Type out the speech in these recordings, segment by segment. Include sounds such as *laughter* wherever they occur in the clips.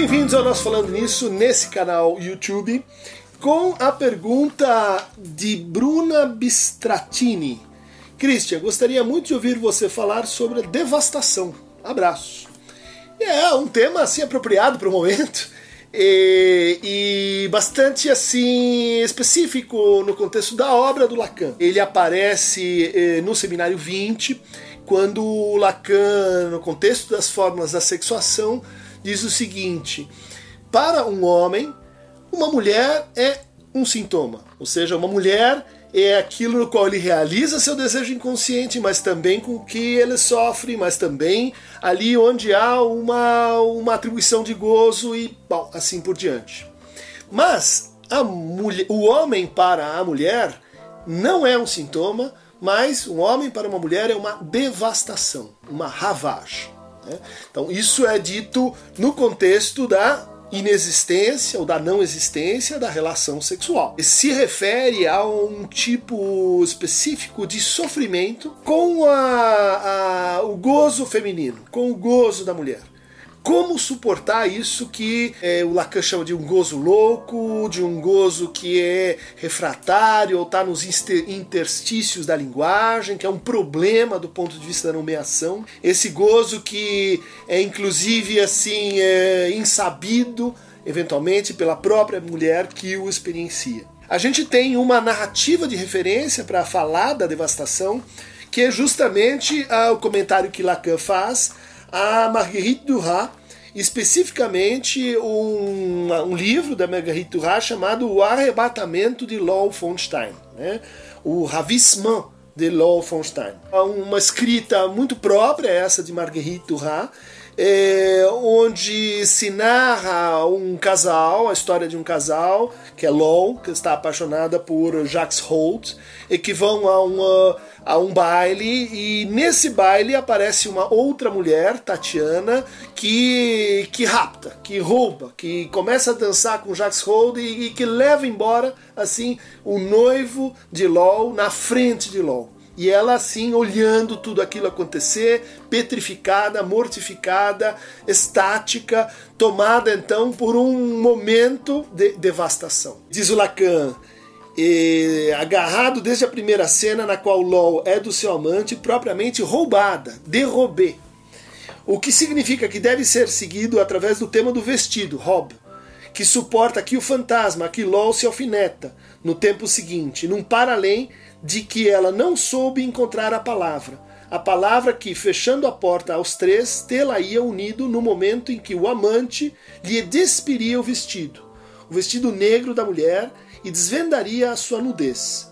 Bem-vindos ao nosso Falando Nisso nesse canal YouTube com a pergunta de Bruna Bistratini. Christian, gostaria muito de ouvir você falar sobre a devastação. Abraço. É um tema assim apropriado para o momento *laughs* e, e, bastante assim específico no contexto da obra do Lacan. Ele aparece eh, no Seminário 20, quando Lacan, no contexto das formas da sexuação, diz o seguinte: para um homem, uma mulher é um sintoma, ou seja, uma mulher é aquilo no qual ele realiza seu desejo inconsciente, mas também com que ele sofre, mas também ali onde há uma, uma atribuição de gozo e bom, assim por diante. Mas a mulher, o homem para a mulher não é um sintoma, mas um homem para uma mulher é uma devastação, uma ravagem. Né? Então isso é dito no contexto da inexistência ou da não existência da relação sexual. Se refere a um tipo específico de sofrimento com a, a, o gozo feminino, com o gozo da mulher. Como suportar isso que é, o Lacan chama de um gozo louco, de um gozo que é refratário ou está nos interstícios da linguagem, que é um problema do ponto de vista da nomeação. Esse gozo que é inclusive assim é, insabido, eventualmente pela própria mulher que o experiencia. A gente tem uma narrativa de referência para falar da devastação, que é justamente ah, o comentário que Lacan faz a Marguerite Duras, especificamente um, um livro da Marguerite Duras chamado O Arrebatamento de Lowell von Stein, né? o Ravissement de Lowell von Stein. Uma escrita muito própria essa de Marguerite Duras, é, onde se narra um casal, a história de um casal, que é Lowell, que está apaixonada por Jacques Holt, e que vão a, uma, a um baile, e nesse baile aparece uma outra mulher, Tatiana, que, que rapta, que rouba, que começa a dançar com Jacques Holt e, e que leva embora assim o noivo de Lowell na frente de Lowell. E ela assim, olhando tudo aquilo acontecer, petrificada, mortificada, estática, tomada então por um momento de devastação. Diz o Lacan, e, agarrado desde a primeira cena na qual Lol é do seu amante, propriamente roubada, derrobé. O que significa que deve ser seguido através do tema do vestido, Rob, que suporta aqui o fantasma, que Lol se alfineta no tempo seguinte, num para-além de que ela não soube encontrar a palavra. A palavra que, fechando a porta aos três, tê-la ia unido no momento em que o amante lhe despiria o vestido, o vestido negro da mulher, e desvendaria a sua nudez.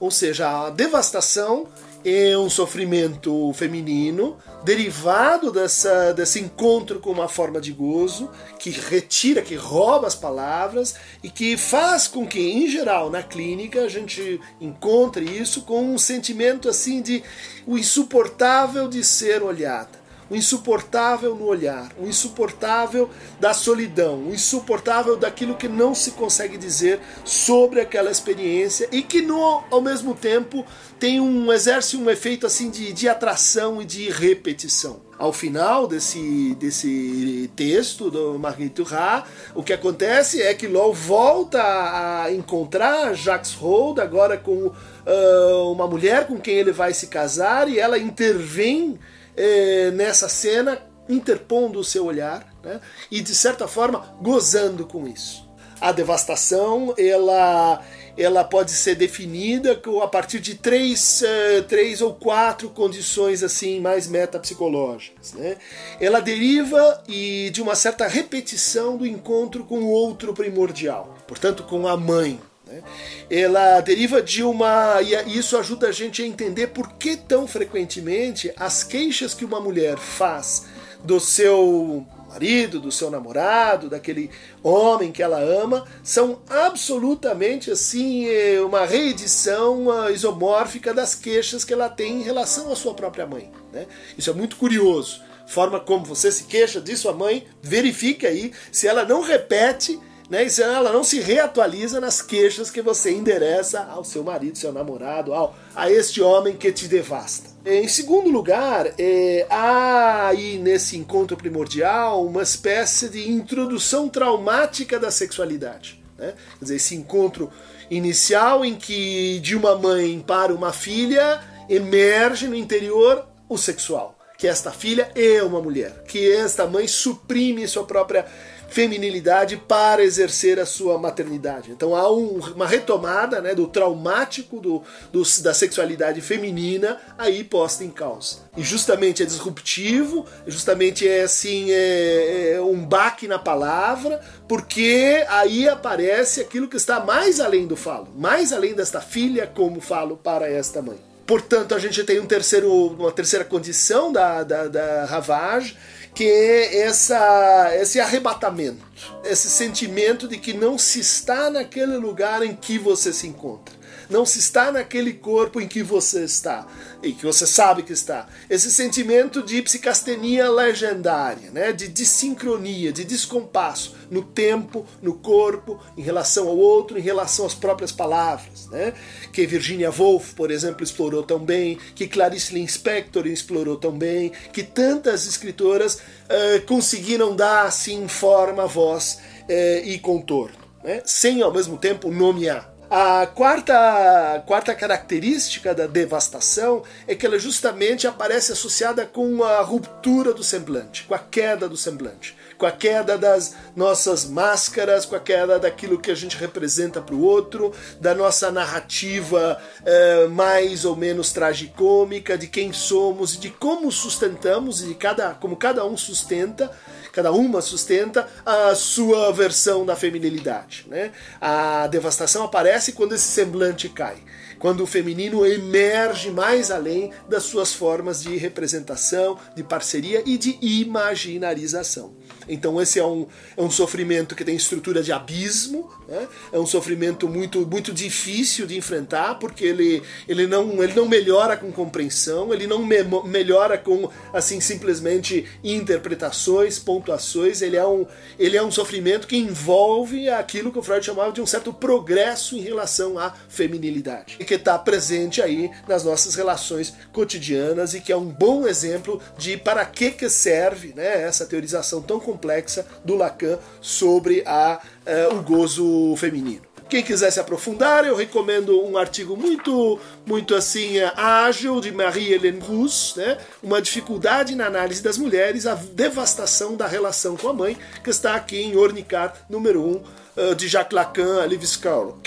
Ou seja, a devastação é um sofrimento feminino derivado dessa, desse encontro com uma forma de gozo que retira, que rouba as palavras e que faz com que, em geral, na clínica a gente encontre isso com um sentimento assim de o insuportável de ser olhada o insuportável no olhar, o insuportável da solidão, o insuportável daquilo que não se consegue dizer sobre aquela experiência e que no, ao mesmo tempo tem um exerce um efeito assim de, de atração e de repetição. Ao final desse, desse texto do Marguerite Duras, o que acontece é que Lowell volta a encontrar Jacques Hold agora com uh, uma mulher com quem ele vai se casar e ela intervém é, nessa cena, interpondo o seu olhar né, e, de certa forma, gozando com isso. A devastação, ela, ela pode ser definida a partir de três, uh, três ou quatro condições assim mais metapsicológicas. Né? Ela deriva e de uma certa repetição do encontro com o outro primordial, portanto, com a mãe. Né? Ela deriva de uma. E isso ajuda a gente a entender por que tão frequentemente as queixas que uma mulher faz do seu marido, do seu namorado, daquele homem que ela ama, são absolutamente assim eh, uma reedição isomórfica das queixas que ela tem em relação à sua própria mãe. Né? Isso é muito curioso. Forma como você se queixa de sua mãe, verifique aí se ela não repete né? E ela não se reatualiza nas queixas que você endereça ao seu marido, seu namorado, ao, a este homem que te devasta. Em segundo lugar, é, há aí nesse encontro primordial uma espécie de introdução traumática da sexualidade. Né? Quer dizer, esse encontro inicial em que de uma mãe para uma filha emerge no interior o sexual. Que esta filha é uma mulher, que esta mãe suprime sua própria feminilidade para exercer a sua maternidade. Então há um, uma retomada né, do traumático do, do, da sexualidade feminina aí posta em causa. E justamente é disruptivo, justamente é assim é, é um baque na palavra, porque aí aparece aquilo que está mais além do falo, mais além desta filha como falo para esta mãe. Portanto, a gente tem um terceiro, uma terceira condição da, da, da Ravage, que é essa, esse arrebatamento, esse sentimento de que não se está naquele lugar em que você se encontra não se está naquele corpo em que você está e que você sabe que está. Esse sentimento de psicastenia legendária, né? de desincronia, de descompasso no tempo, no corpo, em relação ao outro, em relação às próprias palavras, né? que Virginia Woolf, por exemplo, explorou tão bem, que Clarice Lispector explorou tão bem, que tantas escritoras uh, conseguiram dar assim forma, voz uh, e contorno, né? sem ao mesmo tempo nomear. A quarta, quarta característica da devastação é que ela justamente aparece associada com a ruptura do semblante, com a queda do semblante, com a queda das nossas máscaras, com a queda daquilo que a gente representa para o outro, da nossa narrativa eh, mais ou menos tragicômica, de quem somos e de como sustentamos e de cada, como cada um sustenta cada uma sustenta a sua versão da feminilidade. Né? A devastação aparece quando esse semblante cai, quando o feminino emerge mais além das suas formas de representação, de parceria e de imaginarização. Então esse é um, é um sofrimento que tem estrutura de abismo, né? é um sofrimento muito, muito difícil de enfrentar, porque ele, ele, não, ele não melhora com compreensão, ele não me, melhora com assim simplesmente interpretações, pontuações, ele é, um, ele é um sofrimento que envolve aquilo que o Freud chamava de um certo progresso em relação à feminilidade, e que está presente aí nas nossas relações cotidianas e que é um bom exemplo de para que, que serve né, essa teorização tão complexa complexa do Lacan sobre a, uh, o gozo feminino. Quem quiser se aprofundar, eu recomendo um artigo muito, muito assim eh, ágil de Marie-Hélène Rousse, né? Uma dificuldade na análise das mulheres, a devastação da relação com a mãe, que está aqui em Ornicar, número 1, um, uh, de Jacques Lacan, Lewis Carroll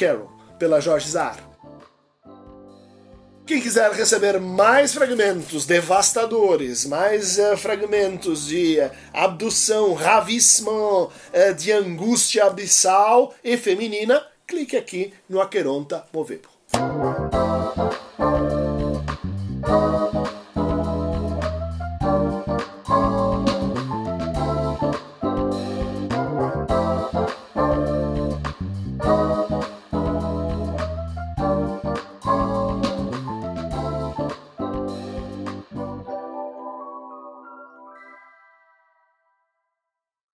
pela Jorge Zahar. Quem quiser receber mais fragmentos devastadores, mais uh, fragmentos de uh, abdução, ravismo, uh, de angústia abissal e feminina, clique aqui no Aqueronta Movebo.